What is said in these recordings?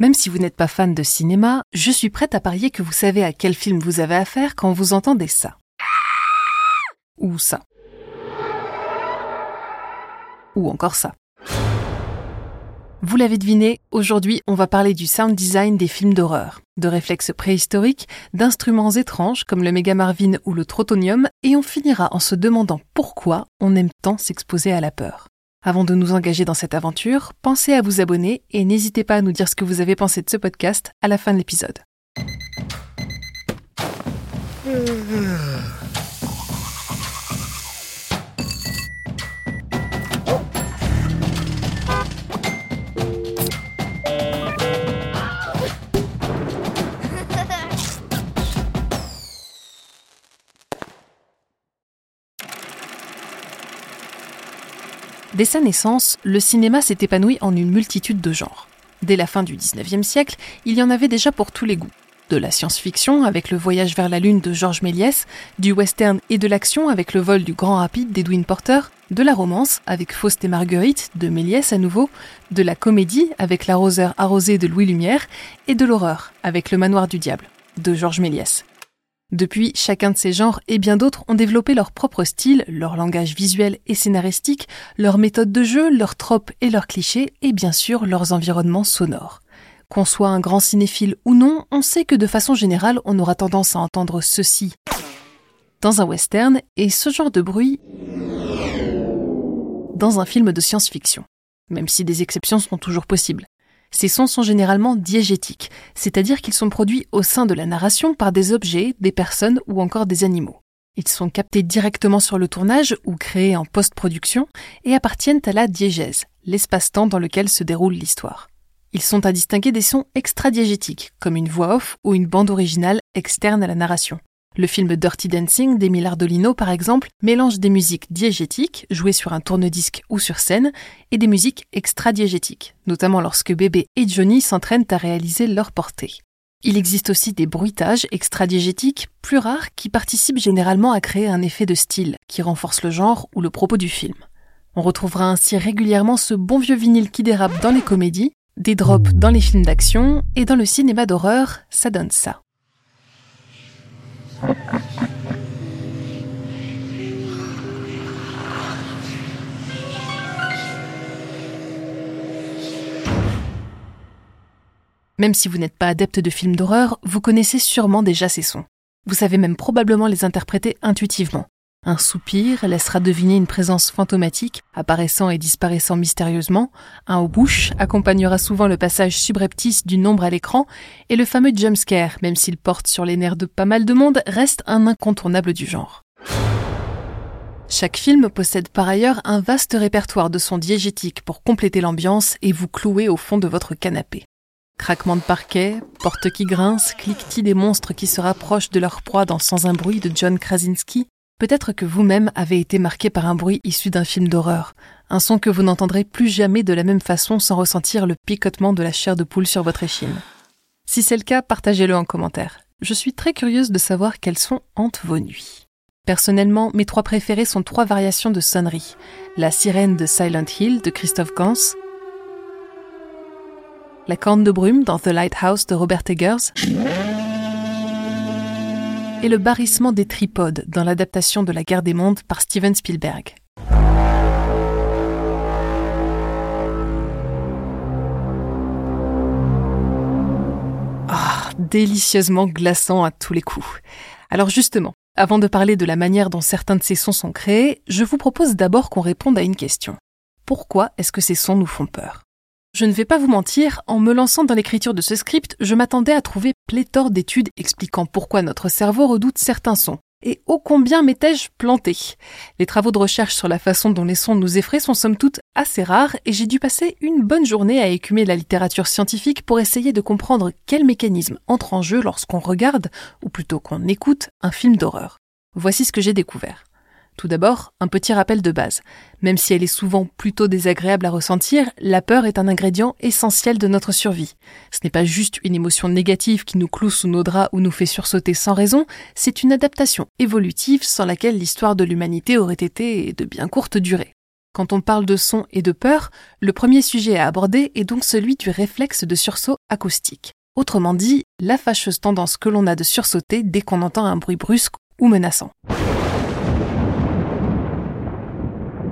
Même si vous n'êtes pas fan de cinéma, je suis prête à parier que vous savez à quel film vous avez affaire quand vous entendez ça. Ou ça. Ou encore ça. Vous l'avez deviné, aujourd'hui on va parler du sound design des films d'horreur, de réflexes préhistoriques, d'instruments étranges comme le Mega Marvin ou le Trotonium, et on finira en se demandant pourquoi on aime tant s'exposer à la peur. Avant de nous engager dans cette aventure, pensez à vous abonner et n'hésitez pas à nous dire ce que vous avez pensé de ce podcast à la fin de l'épisode. Dès sa naissance, le cinéma s'est épanoui en une multitude de genres. Dès la fin du XIXe siècle, il y en avait déjà pour tous les goûts. De la science-fiction avec le voyage vers la Lune de Georges Méliès, du western et de l'action avec le vol du Grand Rapide d'Edwin Porter, de la romance avec Faust et Marguerite de Méliès à nouveau, de la comédie avec L'arroseur arrosé de Louis Lumière et de l'horreur avec Le manoir du diable de Georges Méliès. Depuis, chacun de ces genres et bien d'autres ont développé leur propre style, leur langage visuel et scénaristique, leurs méthodes de jeu, leurs tropes et leurs clichés, et bien sûr leurs environnements sonores. Qu'on soit un grand cinéphile ou non, on sait que de façon générale, on aura tendance à entendre ceci dans un western et ce genre de bruit dans un film de science-fiction, même si des exceptions sont toujours possibles. Ces sons sont généralement diégétiques, c'est-à-dire qu'ils sont produits au sein de la narration par des objets, des personnes ou encore des animaux. Ils sont captés directement sur le tournage ou créés en post-production et appartiennent à la diégèse, l'espace-temps dans lequel se déroule l'histoire. Ils sont à distinguer des sons extra-diégétiques, comme une voix off ou une bande originale externe à la narration. Le film Dirty Dancing d'Emile Ardolino, par exemple, mélange des musiques diégétiques, jouées sur un tourne-disque ou sur scène, et des musiques extra-diégétiques, notamment lorsque Bébé et Johnny s'entraînent à réaliser leur portée. Il existe aussi des bruitages extra-diégétiques, plus rares, qui participent généralement à créer un effet de style, qui renforce le genre ou le propos du film. On retrouvera ainsi régulièrement ce bon vieux vinyle qui dérape dans les comédies, des drops dans les films d'action, et dans le cinéma d'horreur, ça donne ça. Même si vous n'êtes pas adepte de films d'horreur, vous connaissez sûrement déjà ces sons. Vous savez même probablement les interpréter intuitivement. Un soupir laissera deviner une présence fantomatique, apparaissant et disparaissant mystérieusement. Un haut bouche accompagnera souvent le passage subreptice du nombre à l'écran. Et le fameux jumpscare, même s'il porte sur les nerfs de pas mal de monde, reste un incontournable du genre. Chaque film possède par ailleurs un vaste répertoire de sons diégétiques pour compléter l'ambiance et vous clouer au fond de votre canapé. Craquement de parquet, portes qui grincent, cliquetis des monstres qui se rapprochent de leur proie dans Sans un bruit de John Krasinski. Peut-être que vous-même avez été marqué par un bruit issu d'un film d'horreur, un son que vous n'entendrez plus jamais de la même façon sans ressentir le picotement de la chair de poule sur votre échine. Si c'est le cas, partagez-le en commentaire. Je suis très curieuse de savoir quels sont hantent vos nuits. Personnellement, mes trois préférés sont trois variations de sonnerie. La sirène de Silent Hill de Christophe Gans, la corne de brume dans The Lighthouse de Robert Eggers et le barrissement des tripodes dans l'adaptation de La guerre des mondes par Steven Spielberg. Ah, délicieusement glaçant à tous les coups. Alors justement, avant de parler de la manière dont certains de ces sons sont créés, je vous propose d'abord qu'on réponde à une question. Pourquoi est-ce que ces sons nous font peur? Je ne vais pas vous mentir, en me lançant dans l'écriture de ce script, je m'attendais à trouver pléthore d'études expliquant pourquoi notre cerveau redoute certains sons. Et ô combien m'étais-je planté Les travaux de recherche sur la façon dont les sons nous effraient sont somme toute assez rares et j'ai dû passer une bonne journée à écumer la littérature scientifique pour essayer de comprendre quel mécanisme entre en jeu lorsqu'on regarde, ou plutôt qu'on écoute, un film d'horreur. Voici ce que j'ai découvert. Tout d'abord, un petit rappel de base. Même si elle est souvent plutôt désagréable à ressentir, la peur est un ingrédient essentiel de notre survie. Ce n'est pas juste une émotion négative qui nous cloue sous nos draps ou nous fait sursauter sans raison, c'est une adaptation évolutive sans laquelle l'histoire de l'humanité aurait été de bien courte durée. Quand on parle de son et de peur, le premier sujet à aborder est donc celui du réflexe de sursaut acoustique. Autrement dit, la fâcheuse tendance que l'on a de sursauter dès qu'on entend un bruit brusque ou menaçant.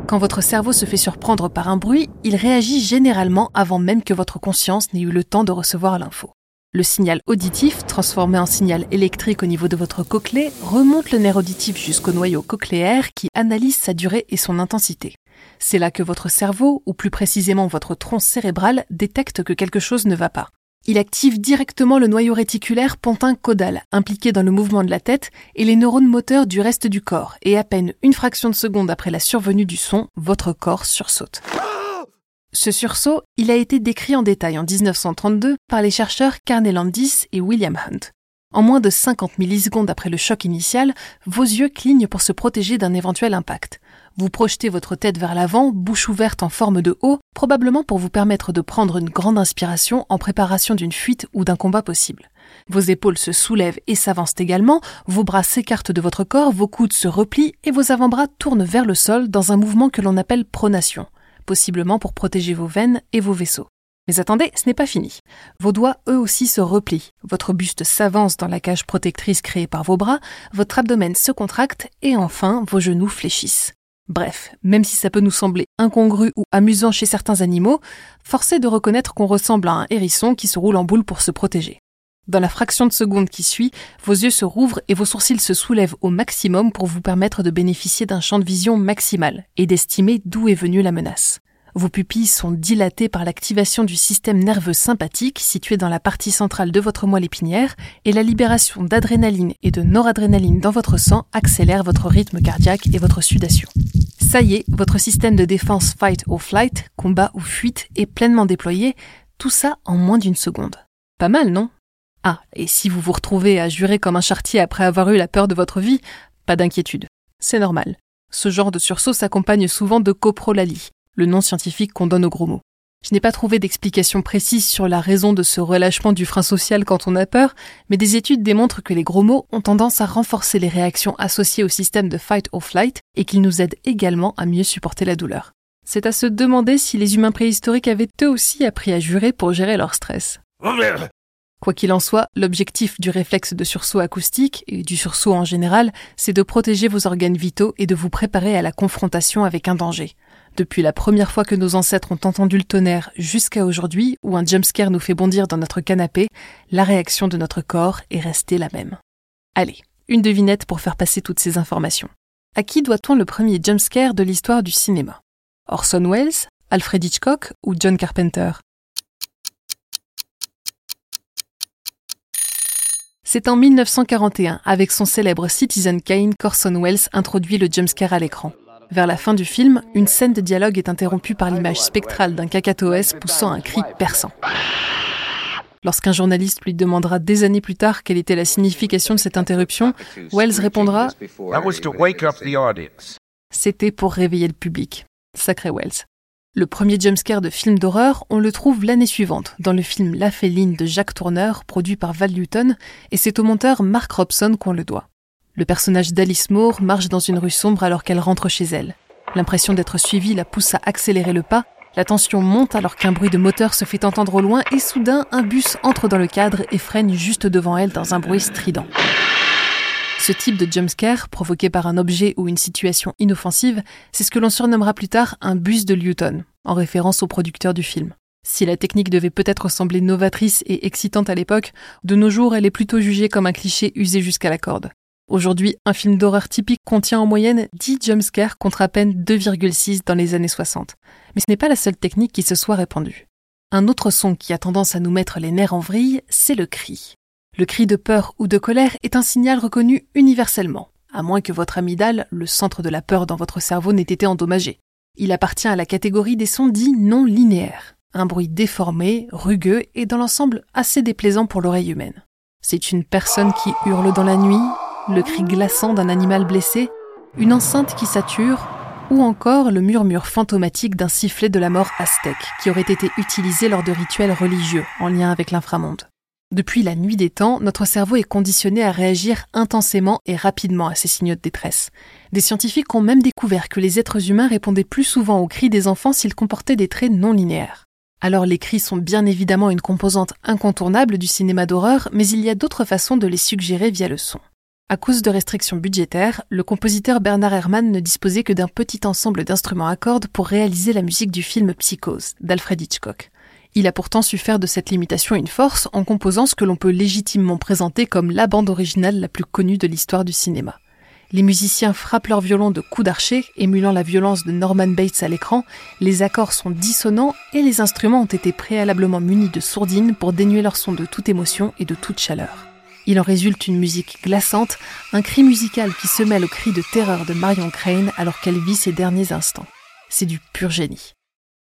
Quand votre cerveau se fait surprendre par un bruit, il réagit généralement avant même que votre conscience n'ait eu le temps de recevoir l'info. Le signal auditif, transformé en signal électrique au niveau de votre cochlée, remonte le nerf auditif jusqu'au noyau cochléaire qui analyse sa durée et son intensité. C'est là que votre cerveau, ou plus précisément votre tronc cérébral, détecte que quelque chose ne va pas. Il active directement le noyau réticulaire pontin-caudal, impliqué dans le mouvement de la tête, et les neurones moteurs du reste du corps, et à peine une fraction de seconde après la survenue du son, votre corps sursaute. Ce sursaut, il a été décrit en détail en 1932 par les chercheurs Carney Landis et William Hunt. En moins de 50 millisecondes après le choc initial, vos yeux clignent pour se protéger d'un éventuel impact. Vous projetez votre tête vers l'avant, bouche ouverte en forme de haut, probablement pour vous permettre de prendre une grande inspiration en préparation d'une fuite ou d'un combat possible. Vos épaules se soulèvent et s'avancent également, vos bras s'écartent de votre corps, vos coudes se replient et vos avant-bras tournent vers le sol dans un mouvement que l'on appelle pronation, possiblement pour protéger vos veines et vos vaisseaux. Mais attendez, ce n'est pas fini. Vos doigts eux aussi se replient, votre buste s'avance dans la cage protectrice créée par vos bras, votre abdomen se contracte et enfin vos genoux fléchissent. Bref, même si ça peut nous sembler incongru ou amusant chez certains animaux, forcez de reconnaître qu'on ressemble à un hérisson qui se roule en boule pour se protéger. Dans la fraction de seconde qui suit, vos yeux se rouvrent et vos sourcils se soulèvent au maximum pour vous permettre de bénéficier d'un champ de vision maximal et d'estimer d'où est venue la menace. Vos pupilles sont dilatées par l'activation du système nerveux sympathique situé dans la partie centrale de votre moelle épinière et la libération d'adrénaline et de noradrénaline dans votre sang accélère votre rythme cardiaque et votre sudation. Ça y est, votre système de défense fight or flight, combat ou fuite est pleinement déployé, tout ça en moins d'une seconde. Pas mal, non? Ah, et si vous vous retrouvez à jurer comme un chartier après avoir eu la peur de votre vie, pas d'inquiétude. C'est normal. Ce genre de sursaut s'accompagne souvent de coprolalie, le nom scientifique qu'on donne aux gros mots. Je n'ai pas trouvé d'explication précise sur la raison de ce relâchement du frein social quand on a peur, mais des études démontrent que les gros mots ont tendance à renforcer les réactions associées au système de fight or flight et qu'ils nous aident également à mieux supporter la douleur. C'est à se demander si les humains préhistoriques avaient eux aussi appris à jurer pour gérer leur stress. Quoi qu'il en soit, l'objectif du réflexe de sursaut acoustique et du sursaut en général, c'est de protéger vos organes vitaux et de vous préparer à la confrontation avec un danger. Depuis la première fois que nos ancêtres ont entendu le tonnerre jusqu'à aujourd'hui, où un jumpscare nous fait bondir dans notre canapé, la réaction de notre corps est restée la même. Allez, une devinette pour faire passer toutes ces informations. À qui doit-on le premier jumpscare de l'histoire du cinéma? Orson Welles, Alfred Hitchcock ou John Carpenter? C'est en 1941, avec son célèbre Citizen Kane, qu'Orson Welles introduit le jumpscare à l'écran. Vers la fin du film, une scène de dialogue est interrompue par l'image spectrale d'un cacatoès poussant un cri perçant. Lorsqu'un journaliste lui demandera des années plus tard quelle était la signification de cette interruption, Wells répondra C'était pour réveiller le public. Sacré Wells. Le premier jumpscare de film d'horreur, on le trouve l'année suivante, dans le film La Féline de Jack Tourneur, produit par Val Newton, et c'est au monteur Mark Robson qu'on le doit. Le personnage d'Alice Moore marche dans une rue sombre alors qu'elle rentre chez elle. L'impression d'être suivie la pousse à accélérer le pas, la tension monte alors qu'un bruit de moteur se fait entendre au loin et soudain un bus entre dans le cadre et freine juste devant elle dans un bruit strident. Ce type de jumpscare, provoqué par un objet ou une situation inoffensive, c'est ce que l'on surnommera plus tard un bus de Newton, en référence au producteur du film. Si la technique devait peut-être sembler novatrice et excitante à l'époque, de nos jours elle est plutôt jugée comme un cliché usé jusqu'à la corde. Aujourd'hui, un film d'horreur typique contient en moyenne 10 jumpscares contre à peine 2,6 dans les années 60. Mais ce n'est pas la seule technique qui se soit répandue. Un autre son qui a tendance à nous mettre les nerfs en vrille, c'est le cri. Le cri de peur ou de colère est un signal reconnu universellement, à moins que votre amygdale, le centre de la peur dans votre cerveau, n'ait été endommagé. Il appartient à la catégorie des sons dits non linéaires, un bruit déformé, rugueux et dans l'ensemble assez déplaisant pour l'oreille humaine. C'est une personne qui hurle dans la nuit, le cri glaçant d'un animal blessé, une enceinte qui sature, ou encore le murmure fantomatique d'un sifflet de la mort aztèque qui aurait été utilisé lors de rituels religieux en lien avec l'inframonde. Depuis la nuit des temps, notre cerveau est conditionné à réagir intensément et rapidement à ces signaux de détresse. Des scientifiques ont même découvert que les êtres humains répondaient plus souvent aux cris des enfants s'ils comportaient des traits non linéaires. Alors les cris sont bien évidemment une composante incontournable du cinéma d'horreur, mais il y a d'autres façons de les suggérer via le son. À cause de restrictions budgétaires, le compositeur Bernard Herrmann ne disposait que d'un petit ensemble d'instruments à cordes pour réaliser la musique du film Psychose d'Alfred Hitchcock. Il a pourtant su faire de cette limitation une force en composant ce que l'on peut légitimement présenter comme la bande originale la plus connue de l'histoire du cinéma. Les musiciens frappent leur violon de coups d'archer, émulant la violence de Norman Bates à l'écran, les accords sont dissonants et les instruments ont été préalablement munis de sourdines pour dénuer leur son de toute émotion et de toute chaleur. Il en résulte une musique glaçante, un cri musical qui se mêle au cri de terreur de Marion Crane alors qu'elle vit ses derniers instants. C'est du pur génie.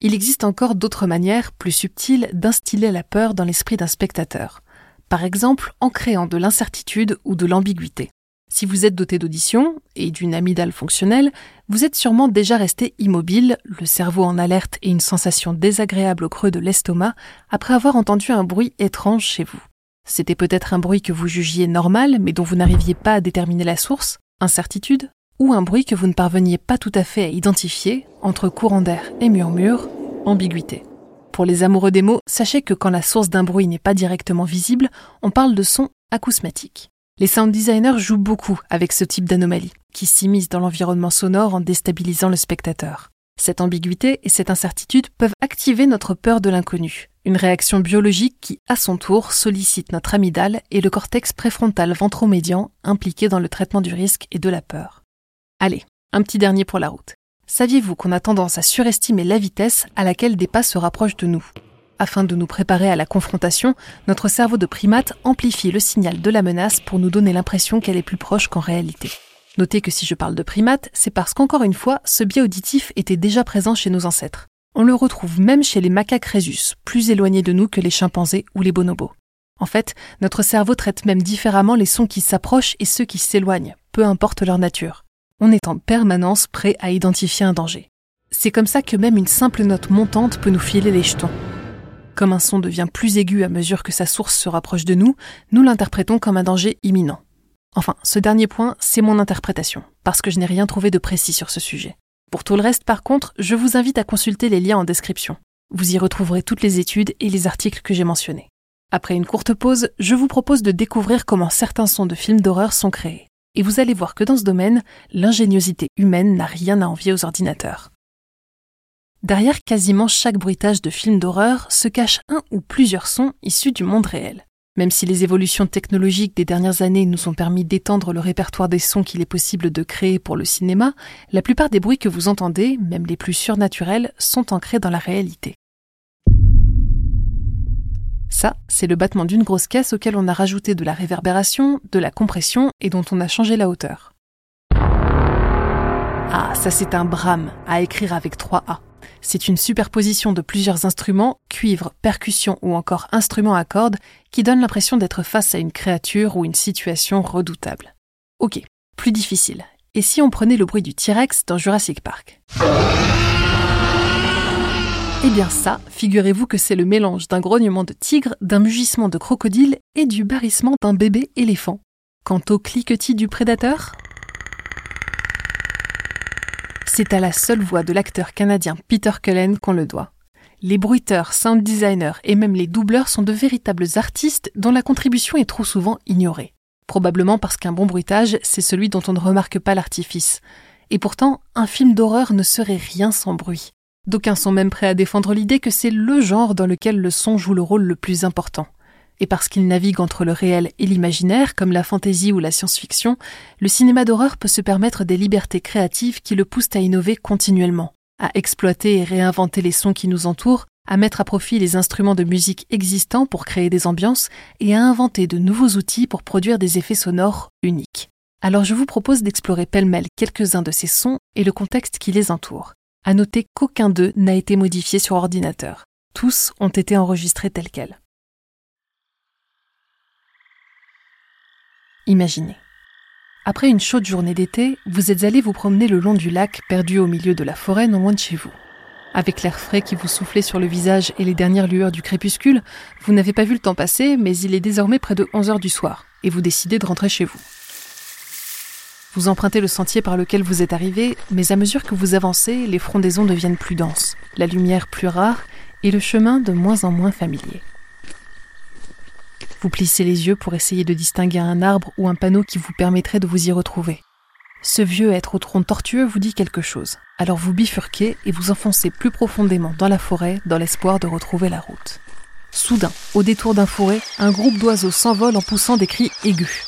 Il existe encore d'autres manières, plus subtiles, d'instiller la peur dans l'esprit d'un spectateur. Par exemple, en créant de l'incertitude ou de l'ambiguïté. Si vous êtes doté d'audition et d'une amygdale fonctionnelle, vous êtes sûrement déjà resté immobile, le cerveau en alerte et une sensation désagréable au creux de l'estomac après avoir entendu un bruit étrange chez vous. C'était peut-être un bruit que vous jugiez normal mais dont vous n'arriviez pas à déterminer la source, incertitude, ou un bruit que vous ne parveniez pas tout à fait à identifier entre courant d'air et murmure, ambiguïté. Pour les amoureux des mots, sachez que quand la source d'un bruit n'est pas directement visible, on parle de son acousmatique. Les sound designers jouent beaucoup avec ce type d'anomalie, qui s'immisce dans l'environnement sonore en déstabilisant le spectateur. Cette ambiguïté et cette incertitude peuvent activer notre peur de l'inconnu, une réaction biologique qui, à son tour, sollicite notre amygdale et le cortex préfrontal ventromédian impliqué dans le traitement du risque et de la peur. Allez, un petit dernier pour la route. Saviez-vous qu'on a tendance à surestimer la vitesse à laquelle des pas se rapprochent de nous? Afin de nous préparer à la confrontation, notre cerveau de primate amplifie le signal de la menace pour nous donner l'impression qu'elle est plus proche qu'en réalité. Notez que si je parle de primate, c'est parce qu'encore une fois, ce biais auditif était déjà présent chez nos ancêtres. On le retrouve même chez les macaques rhésus, plus éloignés de nous que les chimpanzés ou les bonobos. En fait, notre cerveau traite même différemment les sons qui s'approchent et ceux qui s'éloignent, peu importe leur nature on est en permanence prêt à identifier un danger. C'est comme ça que même une simple note montante peut nous filer les jetons. Comme un son devient plus aigu à mesure que sa source se rapproche de nous, nous l'interprétons comme un danger imminent. Enfin, ce dernier point, c'est mon interprétation, parce que je n'ai rien trouvé de précis sur ce sujet. Pour tout le reste, par contre, je vous invite à consulter les liens en description. Vous y retrouverez toutes les études et les articles que j'ai mentionnés. Après une courte pause, je vous propose de découvrir comment certains sons de films d'horreur sont créés et vous allez voir que dans ce domaine, l'ingéniosité humaine n'a rien à envier aux ordinateurs. Derrière quasiment chaque bruitage de film d'horreur se cache un ou plusieurs sons issus du monde réel. Même si les évolutions technologiques des dernières années nous ont permis d'étendre le répertoire des sons qu'il est possible de créer pour le cinéma, la plupart des bruits que vous entendez, même les plus surnaturels, sont ancrés dans la réalité. Ça, c'est le battement d'une grosse caisse auquel on a rajouté de la réverbération, de la compression et dont on a changé la hauteur. Ah, ça c'est un brame à écrire avec 3 A. C'est une superposition de plusieurs instruments, cuivre, percussion ou encore instruments à cordes, qui donne l'impression d'être face à une créature ou une situation redoutable. Ok, plus difficile. Et si on prenait le bruit du T-Rex dans Jurassic Park? Eh bien ça, figurez-vous que c'est le mélange d'un grognement de tigre, d'un mugissement de crocodile et du barrissement d'un bébé éléphant. Quant au cliquetis du prédateur, c'est à la seule voix de l'acteur canadien Peter Cullen qu'on le doit. Les bruiteurs, sound designers et même les doubleurs sont de véritables artistes dont la contribution est trop souvent ignorée. Probablement parce qu'un bon bruitage, c'est celui dont on ne remarque pas l'artifice. Et pourtant, un film d'horreur ne serait rien sans bruit. D'aucuns sont même prêts à défendre l'idée que c'est le genre dans lequel le son joue le rôle le plus important. Et parce qu'il navigue entre le réel et l'imaginaire, comme la fantaisie ou la science-fiction, le cinéma d'horreur peut se permettre des libertés créatives qui le poussent à innover continuellement, à exploiter et réinventer les sons qui nous entourent, à mettre à profit les instruments de musique existants pour créer des ambiances et à inventer de nouveaux outils pour produire des effets sonores uniques. Alors je vous propose d'explorer pêle-mêle quelques-uns de ces sons et le contexte qui les entoure. À noter qu'aucun d'eux n'a été modifié sur ordinateur. Tous ont été enregistrés tels quels. Imaginez. Après une chaude journée d'été, vous êtes allé vous promener le long du lac perdu au milieu de la forêt non loin de chez vous. Avec l'air frais qui vous soufflait sur le visage et les dernières lueurs du crépuscule, vous n'avez pas vu le temps passer, mais il est désormais près de 11 heures du soir, et vous décidez de rentrer chez vous. Vous empruntez le sentier par lequel vous êtes arrivé, mais à mesure que vous avancez, les frondaisons deviennent plus denses, la lumière plus rare et le chemin de moins en moins familier. Vous plissez les yeux pour essayer de distinguer un arbre ou un panneau qui vous permettrait de vous y retrouver. Ce vieux être au tronc tortueux vous dit quelque chose, alors vous bifurquez et vous enfoncez plus profondément dans la forêt dans l'espoir de retrouver la route. Soudain, au détour d'un forêt, un groupe d'oiseaux s'envole en poussant des cris aigus.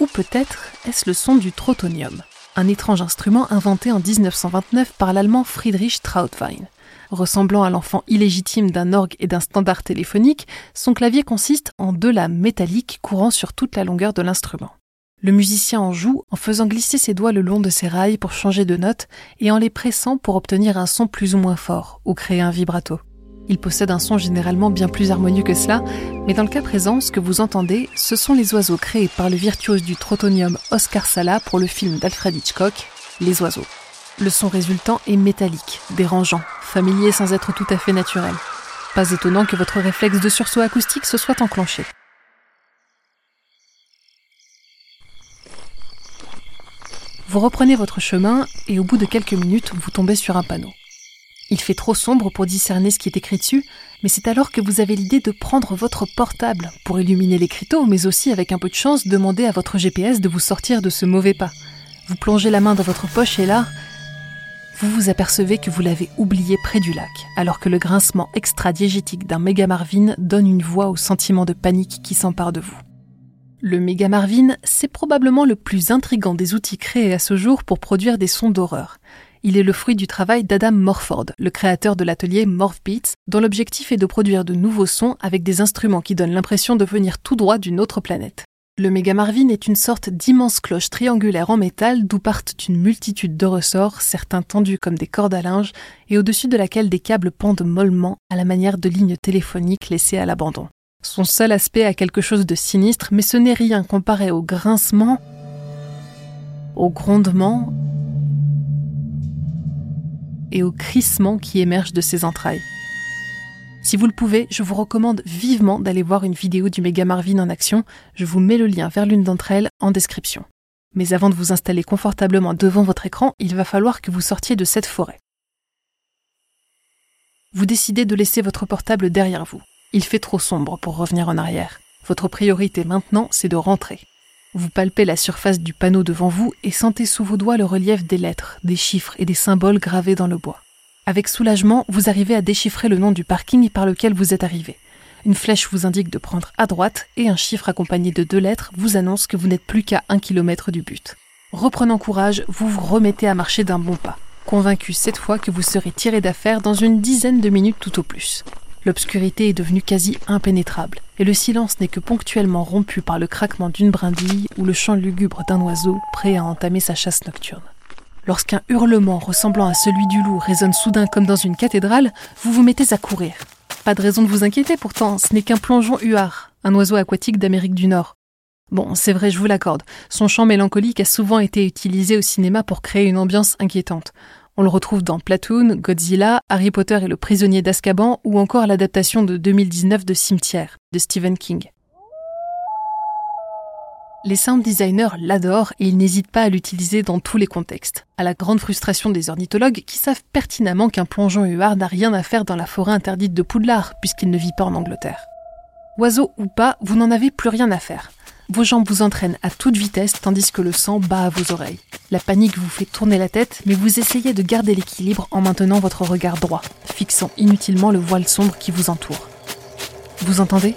Ou peut-être est-ce le son du trotonium, un étrange instrument inventé en 1929 par l'allemand Friedrich Trautwein. Ressemblant à l'enfant illégitime d'un orgue et d'un standard téléphonique, son clavier consiste en deux lames métalliques courant sur toute la longueur de l'instrument. Le musicien en joue en faisant glisser ses doigts le long de ses rails pour changer de note et en les pressant pour obtenir un son plus ou moins fort ou créer un vibrato. Il possède un son généralement bien plus harmonieux que cela, mais dans le cas présent, ce que vous entendez, ce sont les oiseaux créés par le virtuose du trotonium Oscar Sala pour le film d'Alfred Hitchcock, Les oiseaux. Le son résultant est métallique, dérangeant, familier sans être tout à fait naturel. Pas étonnant que votre réflexe de sursaut acoustique se soit enclenché. Vous reprenez votre chemin et au bout de quelques minutes, vous tombez sur un panneau. Il fait trop sombre pour discerner ce qui est écrit dessus, mais c'est alors que vous avez l'idée de prendre votre portable pour illuminer l'écriteau, mais aussi avec un peu de chance demander à votre GPS de vous sortir de ce mauvais pas. Vous plongez la main dans votre poche et là, vous vous apercevez que vous l'avez oublié près du lac, alors que le grincement extra-diégétique d'un méga Marvin donne une voix au sentiment de panique qui s'empare de vous. Le Mega Marvin, c'est probablement le plus intrigant des outils créés à ce jour pour produire des sons d'horreur. Il est le fruit du travail d'Adam Morford, le créateur de l'atelier Morph Beats, dont l'objectif est de produire de nouveaux sons avec des instruments qui donnent l'impression de venir tout droit d'une autre planète. Le Mega Marvin est une sorte d'immense cloche triangulaire en métal d'où partent une multitude de ressorts, certains tendus comme des cordes à linge, et au-dessus de laquelle des câbles pendent mollement à la manière de lignes téléphoniques laissées à l'abandon. Son seul aspect a quelque chose de sinistre, mais ce n'est rien comparé au grincement, au grondement et au crissement qui émerge de ses entrailles. Si vous le pouvez, je vous recommande vivement d'aller voir une vidéo du Mega Marvin en action. Je vous mets le lien vers l'une d'entre elles en description. Mais avant de vous installer confortablement devant votre écran, il va falloir que vous sortiez de cette forêt. Vous décidez de laisser votre portable derrière vous. Il fait trop sombre pour revenir en arrière. Votre priorité maintenant, c'est de rentrer. Vous palpez la surface du panneau devant vous et sentez sous vos doigts le relief des lettres, des chiffres et des symboles gravés dans le bois. Avec soulagement, vous arrivez à déchiffrer le nom du parking par lequel vous êtes arrivé. Une flèche vous indique de prendre à droite et un chiffre accompagné de deux lettres vous annonce que vous n'êtes plus qu'à un kilomètre du but. Reprenant courage, vous vous remettez à marcher d'un bon pas, convaincu cette fois que vous serez tiré d'affaire dans une dizaine de minutes tout au plus. L'obscurité est devenue quasi impénétrable, et le silence n'est que ponctuellement rompu par le craquement d'une brindille ou le chant lugubre d'un oiseau prêt à entamer sa chasse nocturne. Lorsqu'un hurlement ressemblant à celui du loup résonne soudain comme dans une cathédrale, vous vous mettez à courir. Pas de raison de vous inquiéter pourtant, ce n'est qu'un plongeon huard, un oiseau aquatique d'Amérique du Nord. Bon, c'est vrai, je vous l'accorde, son chant mélancolique a souvent été utilisé au cinéma pour créer une ambiance inquiétante. On le retrouve dans Platoon, Godzilla, Harry Potter et le prisonnier d'Azkaban ou encore l'adaptation de 2019 de Cimetière de Stephen King. Les sound designers l'adorent et ils n'hésitent pas à l'utiliser dans tous les contextes, à la grande frustration des ornithologues qui savent pertinemment qu'un plongeon huard n'a rien à faire dans la forêt interdite de Poudlard puisqu'il ne vit pas en Angleterre. Oiseau ou pas, vous n'en avez plus rien à faire. Vos jambes vous entraînent à toute vitesse tandis que le sang bat à vos oreilles. La panique vous fait tourner la tête, mais vous essayez de garder l'équilibre en maintenant votre regard droit, fixant inutilement le voile sombre qui vous entoure. Vous entendez?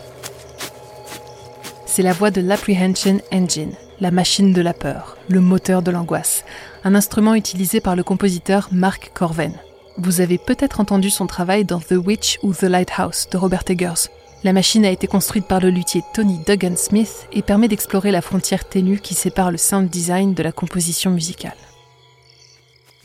C'est la voix de l'Apprehension Engine, la machine de la peur, le moteur de l'angoisse, un instrument utilisé par le compositeur Mark Corven. Vous avez peut-être entendu son travail dans The Witch ou The Lighthouse de Robert Eggers, la machine a été construite par le luthier Tony Duggan Smith et permet d'explorer la frontière ténue qui sépare le sound design de la composition musicale.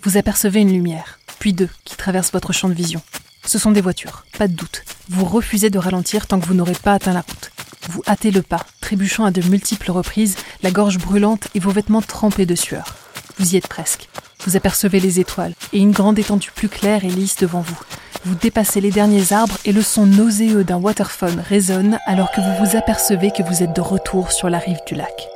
Vous apercevez une lumière, puis deux, qui traversent votre champ de vision. Ce sont des voitures, pas de doute. Vous refusez de ralentir tant que vous n'aurez pas atteint la route. Vous hâtez le pas, trébuchant à de multiples reprises, la gorge brûlante et vos vêtements trempés de sueur. Vous y êtes presque. Vous apercevez les étoiles et une grande étendue plus claire et lisse devant vous. Vous dépassez les derniers arbres et le son nauséeux d'un waterphone résonne alors que vous vous apercevez que vous êtes de retour sur la rive du lac.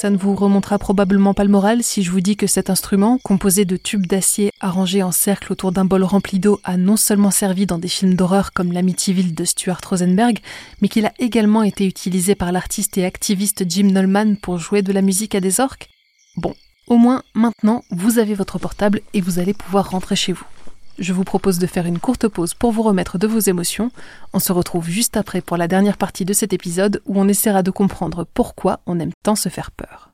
Ça ne vous remontera probablement pas le moral si je vous dis que cet instrument, composé de tubes d'acier arrangés en cercle autour d'un bol rempli d'eau, a non seulement servi dans des films d'horreur comme L'Amityville de Stuart Rosenberg, mais qu'il a également été utilisé par l'artiste et activiste Jim Nolman pour jouer de la musique à des orques. Bon, au moins maintenant, vous avez votre portable et vous allez pouvoir rentrer chez vous je vous propose de faire une courte pause pour vous remettre de vos émotions. On se retrouve juste après pour la dernière partie de cet épisode où on essaiera de comprendre pourquoi on aime tant se faire peur.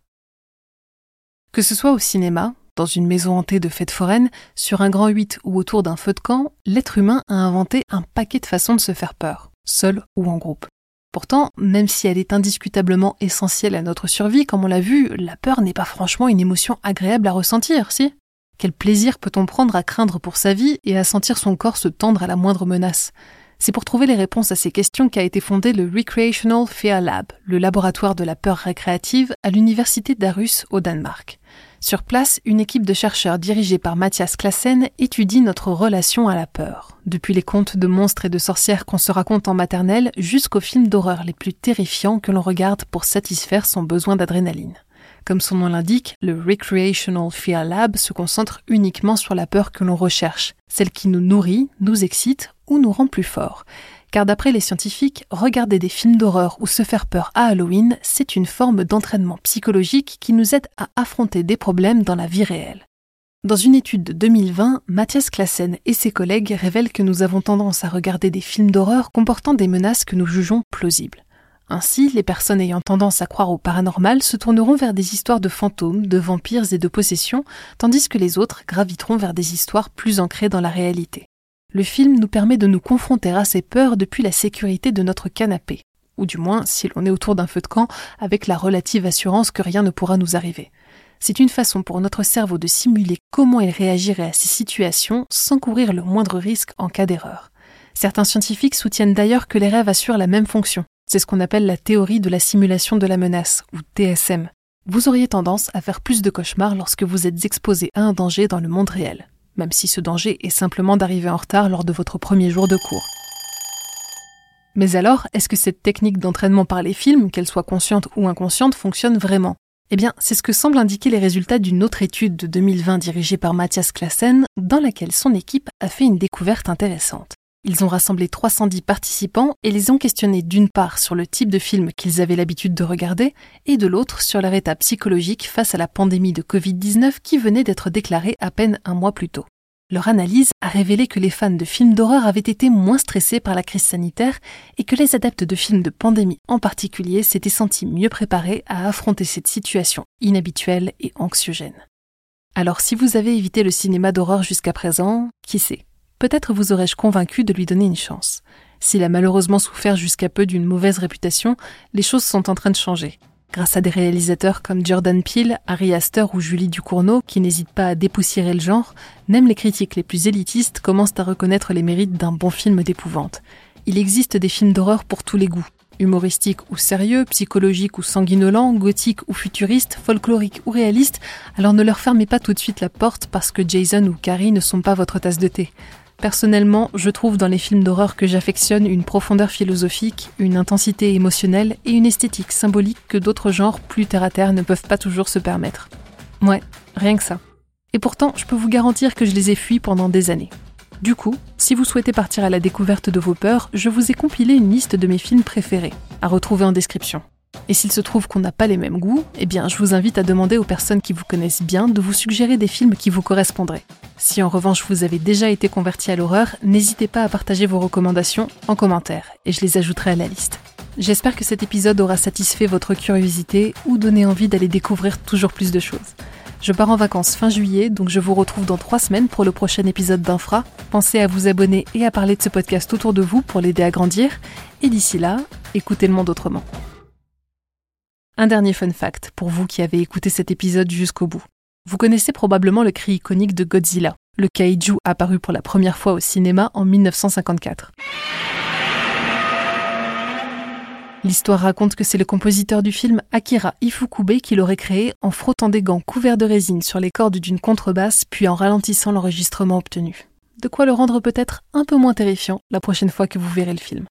Que ce soit au cinéma, dans une maison hantée de fêtes foraines, sur un grand 8 ou autour d'un feu de camp, l'être humain a inventé un paquet de façons de se faire peur, seul ou en groupe. Pourtant, même si elle est indiscutablement essentielle à notre survie, comme on l'a vu, la peur n'est pas franchement une émotion agréable à ressentir, si? Quel plaisir peut-on prendre à craindre pour sa vie et à sentir son corps se tendre à la moindre menace? C'est pour trouver les réponses à ces questions qu'a été fondé le Recreational Fear Lab, le laboratoire de la peur récréative à l'université d'Arus au Danemark. Sur place, une équipe de chercheurs dirigée par Mathias Klassen étudie notre relation à la peur, depuis les contes de monstres et de sorcières qu'on se raconte en maternelle jusqu'aux films d'horreur les plus terrifiants que l'on regarde pour satisfaire son besoin d'adrénaline. Comme son nom l'indique, le Recreational Fear Lab se concentre uniquement sur la peur que l'on recherche, celle qui nous nourrit, nous excite ou nous rend plus forts. Car d'après les scientifiques, regarder des films d'horreur ou se faire peur à Halloween, c'est une forme d'entraînement psychologique qui nous aide à affronter des problèmes dans la vie réelle. Dans une étude de 2020, Mathias Klassen et ses collègues révèlent que nous avons tendance à regarder des films d'horreur comportant des menaces que nous jugeons plausibles. Ainsi, les personnes ayant tendance à croire au paranormal se tourneront vers des histoires de fantômes, de vampires et de possessions, tandis que les autres graviteront vers des histoires plus ancrées dans la réalité. Le film nous permet de nous confronter à ces peurs depuis la sécurité de notre canapé, ou du moins si l'on est autour d'un feu de camp avec la relative assurance que rien ne pourra nous arriver. C'est une façon pour notre cerveau de simuler comment il réagirait à ces situations sans courir le moindre risque en cas d'erreur. Certains scientifiques soutiennent d'ailleurs que les rêves assurent la même fonction, c'est ce qu'on appelle la théorie de la simulation de la menace, ou TSM. Vous auriez tendance à faire plus de cauchemars lorsque vous êtes exposé à un danger dans le monde réel, même si ce danger est simplement d'arriver en retard lors de votre premier jour de cours. Mais alors, est-ce que cette technique d'entraînement par les films, qu'elle soit consciente ou inconsciente, fonctionne vraiment? Eh bien, c'est ce que semblent indiquer les résultats d'une autre étude de 2020 dirigée par Mathias Klassen, dans laquelle son équipe a fait une découverte intéressante. Ils ont rassemblé 310 participants et les ont questionnés d'une part sur le type de film qu'ils avaient l'habitude de regarder et de l'autre sur leur état psychologique face à la pandémie de Covid-19 qui venait d'être déclarée à peine un mois plus tôt. Leur analyse a révélé que les fans de films d'horreur avaient été moins stressés par la crise sanitaire et que les adeptes de films de pandémie en particulier s'étaient sentis mieux préparés à affronter cette situation inhabituelle et anxiogène. Alors si vous avez évité le cinéma d'horreur jusqu'à présent, qui sait? Peut-être vous aurais-je convaincu de lui donner une chance. S'il a malheureusement souffert jusqu'à peu d'une mauvaise réputation, les choses sont en train de changer. Grâce à des réalisateurs comme Jordan Peele, Harry Astor ou Julie Ducournau, qui n'hésitent pas à dépoussiérer le genre, même les critiques les plus élitistes commencent à reconnaître les mérites d'un bon film d'épouvante. Il existe des films d'horreur pour tous les goûts. Humoristiques ou sérieux, psychologiques ou sanguinolents, gothiques ou futuristes, folkloriques ou réalistes, alors ne leur fermez pas tout de suite la porte parce que Jason ou Carrie ne sont pas votre tasse de thé. Personnellement, je trouve dans les films d'horreur que j'affectionne une profondeur philosophique, une intensité émotionnelle et une esthétique symbolique que d'autres genres plus terre-à-terre ne peuvent pas toujours se permettre. Ouais, rien que ça. Et pourtant, je peux vous garantir que je les ai fuis pendant des années. Du coup, si vous souhaitez partir à la découverte de vos peurs, je vous ai compilé une liste de mes films préférés, à retrouver en description. Et s'il se trouve qu'on n'a pas les mêmes goûts, eh bien, je vous invite à demander aux personnes qui vous connaissent bien de vous suggérer des films qui vous correspondraient. Si en revanche vous avez déjà été converti à l'horreur, n'hésitez pas à partager vos recommandations en commentaire, et je les ajouterai à la liste. J'espère que cet épisode aura satisfait votre curiosité ou donné envie d'aller découvrir toujours plus de choses. Je pars en vacances fin juillet, donc je vous retrouve dans trois semaines pour le prochain épisode d'Infra. Pensez à vous abonner et à parler de ce podcast autour de vous pour l'aider à grandir. Et d'ici là, écoutez le monde autrement. Un dernier fun fact pour vous qui avez écouté cet épisode jusqu'au bout. Vous connaissez probablement le cri iconique de Godzilla, le kaiju apparu pour la première fois au cinéma en 1954. L'histoire raconte que c'est le compositeur du film Akira Ifukube qui l'aurait créé en frottant des gants couverts de résine sur les cordes d'une contrebasse puis en ralentissant l'enregistrement obtenu. De quoi le rendre peut-être un peu moins terrifiant la prochaine fois que vous verrez le film.